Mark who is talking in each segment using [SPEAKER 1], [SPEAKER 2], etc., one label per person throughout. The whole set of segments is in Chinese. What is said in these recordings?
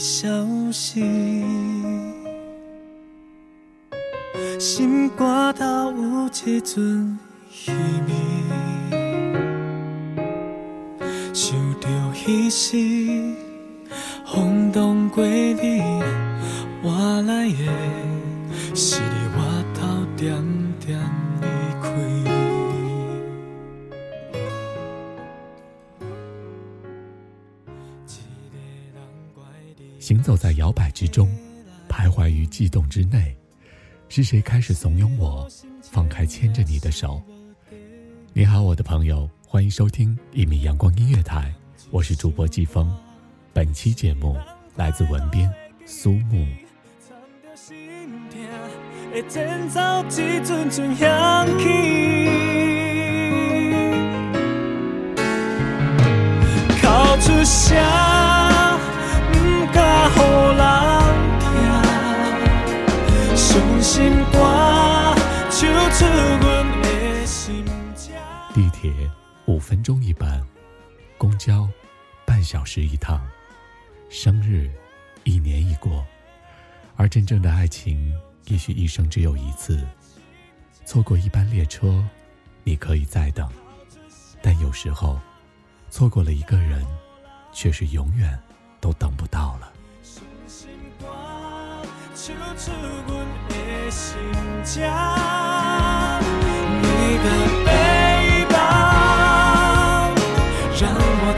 [SPEAKER 1] 消息。
[SPEAKER 2] 心肝头有一阵稀微，想到彼时风动过你，我来的，是你我头
[SPEAKER 3] 行走在摇摆之中，徘徊于悸动之内，是谁开始怂恿我放开牵着你的手？你好，我的朋友，欢迎收听一米阳光音乐台，我是主播季风。本期节目来自文编苏木。铁五分钟一班，公交半小时一趟，生日一年一过，而真正的爱情也许一生只有一次。错过一班列车，你可以再等，但有时候错过了一个人，却是永远都等不到了。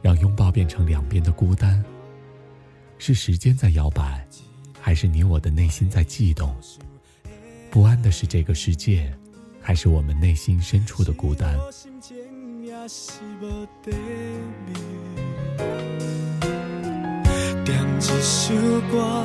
[SPEAKER 3] 让拥抱变成两边的孤单，是时间在摇摆，还是你我的内心在悸动？不安的是这个世界，还是我们内心深处的孤单？
[SPEAKER 2] 点一首歌，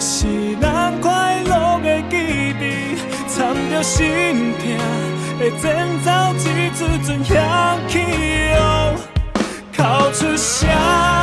[SPEAKER 2] 是咱快乐的记忆，藏着心痛的前奏，只准响起哦。逃出香。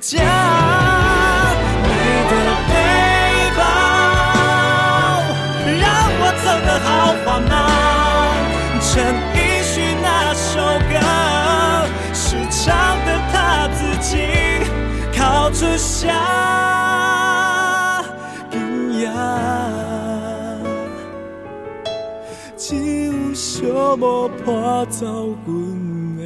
[SPEAKER 2] 脚，你的背包让我走得好缓慢。
[SPEAKER 4] 陈奕迅那首歌是唱的他自己，靠着下，今夜只有寂寞伴走阮。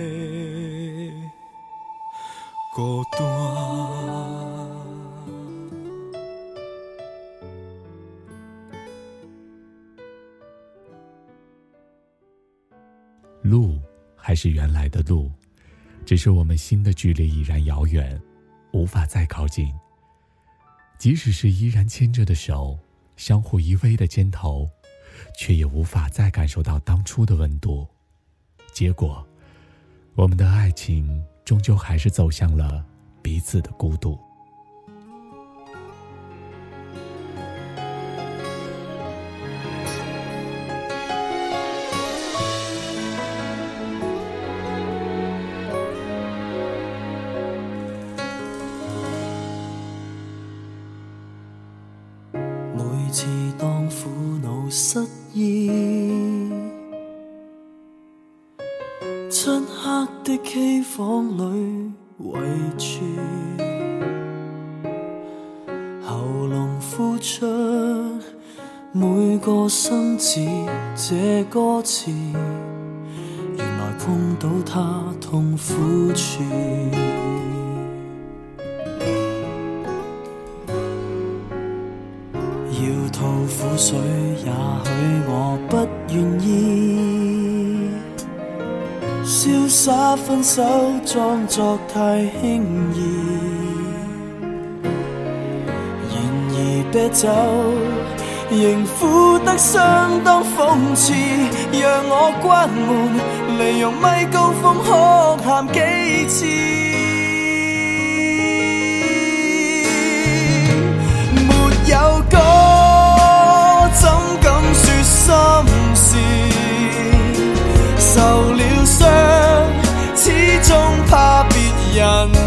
[SPEAKER 3] 路还是原来的路，只是我们心的距离已然遥远，无法再靠近。即使是依然牵着的手，相互依偎的肩头，却也无法再感受到当初的温度。结果，我们的爱情。终究还是走向了彼此的孤独。
[SPEAKER 4] K 房里围住，喉咙呼出每个生字，这歌词，原来碰到他痛苦处，要吐苦水，也许我不愿意。假分手，装作太轻易。然而啤酒仍苦得相当讽刺。让我关门，利用米高峰哭喊几次？没有歌，怎敢说心事？受了
[SPEAKER 3] 伤。come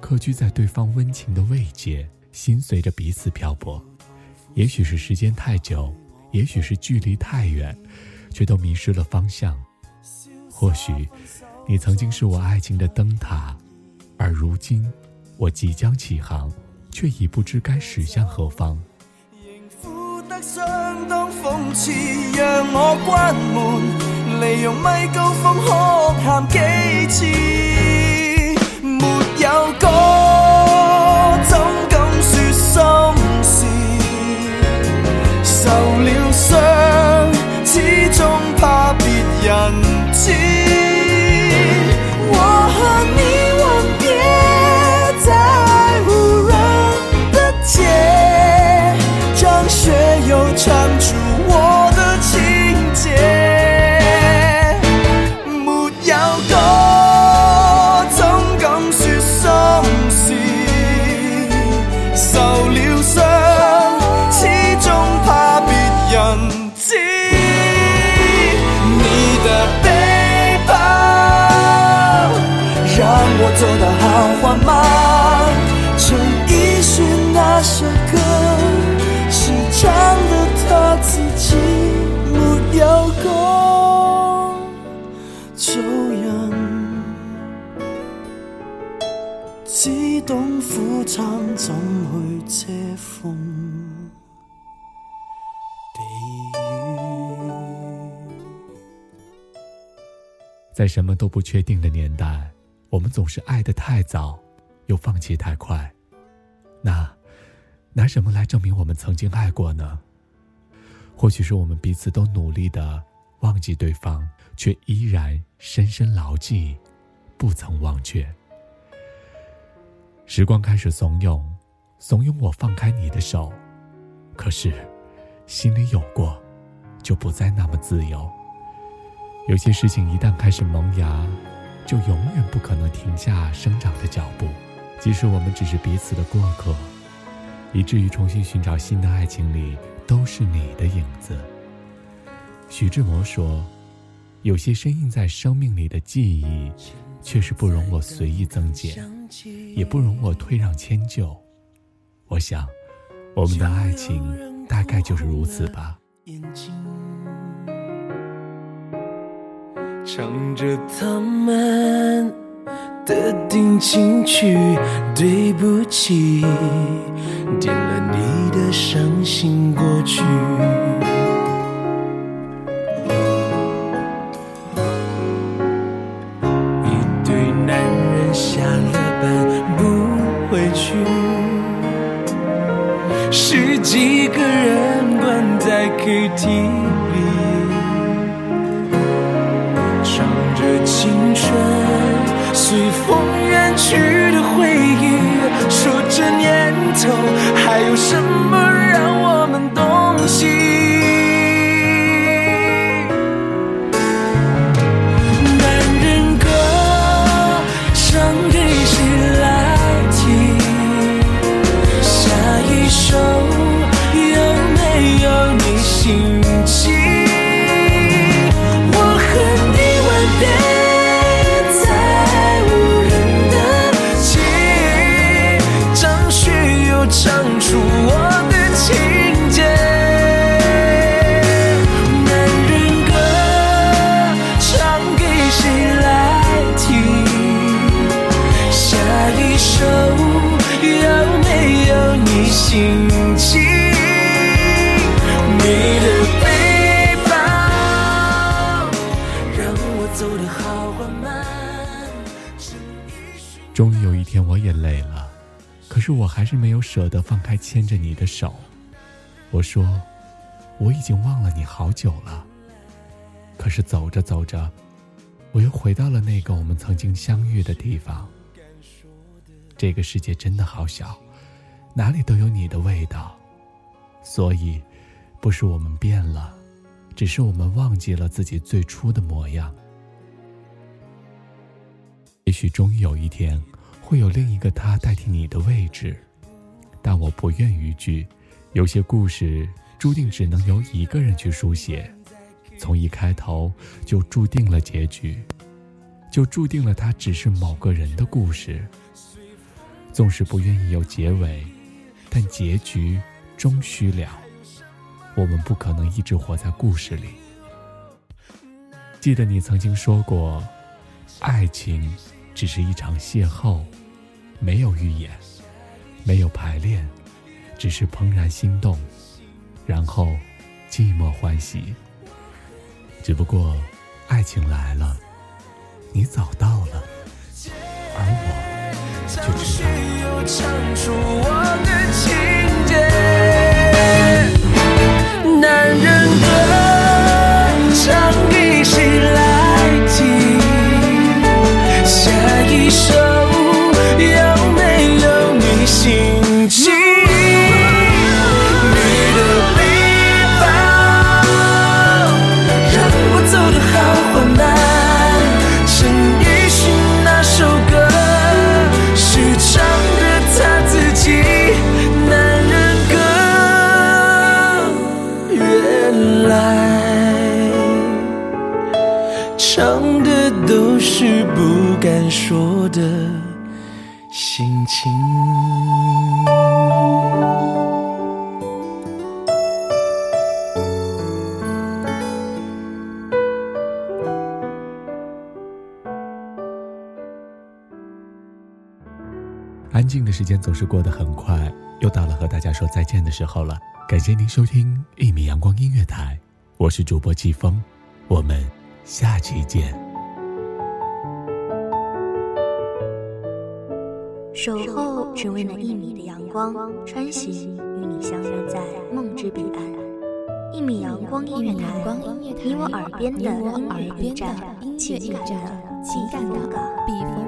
[SPEAKER 3] 客居在对方温情的慰藉，心随着彼此漂泊。也许是时间太久，也许是距离太远，却都迷失了方向。或许，你曾经是我爱情的灯塔，而如今，我即将起航，却已不知该驶向何方。
[SPEAKER 4] 有歌。在
[SPEAKER 3] 什么都不确定的年代，我们总是爱的太早，又放弃太快。那拿什么来证明我们曾经爱过呢？或许是我们彼此都努力的忘记对方，却依然深深牢记，不曾忘却。时光开始怂恿，怂恿我放开你的手，可是心里有过，就不再那么自由。有些事情一旦开始萌芽，就永远不可能停下生长的脚步。即使我们只是彼此的过客，以至于重新寻找新的爱情里都是你的影子。徐志摩说：“有些深印在生命里的记忆，却是不容我随意增减，也不容我退让迁就。”我想，我们的爱情大概就是如此吧。
[SPEAKER 5] 唱着他们的定情曲，对不起，点了你的伤心过去。一对男人下了班不回去，十几个人关在 K T。青春随风远去的回忆，说这年头，还有什么让我们动心？走好缓慢。
[SPEAKER 3] 终于有一天我也累了，可是我还是没有舍得放开牵着你的手。我说，我已经忘了你好久了。可是走着走着，我又回到了那个我们曾经相遇的地方。这个世界真的好小，哪里都有你的味道。所以，不是我们变了，只是我们忘记了自己最初的模样。也许终于有一天，会有另一个他代替你的位置，但我不愿逾矩。有些故事注定只能由一个人去书写，从一开头就注定了结局，就注定了它只是某个人的故事。纵使不愿意有结尾，但结局终须了。我们不可能一直活在故事里。记得你曾经说过，爱情。只是一场邂逅，没有预演，没有排练，只是怦然心动，然后寂寞欢喜。只不过爱情来了，你早到了，而我，就
[SPEAKER 5] 只有唱出我的情节，男人歌唱一起来。都是不敢说的心情。
[SPEAKER 3] 安静的时间总是过得很快，又到了和大家说再见的时候了。感谢您收听一米阳光音乐台，我是主播季风，我们下期见。
[SPEAKER 1] 守候，只为那一米的阳光穿行，与你相约在梦之彼岸。一米阳光，一米阳光，你我耳边的，音乐耳站，的，音乐情感的展，笔锋。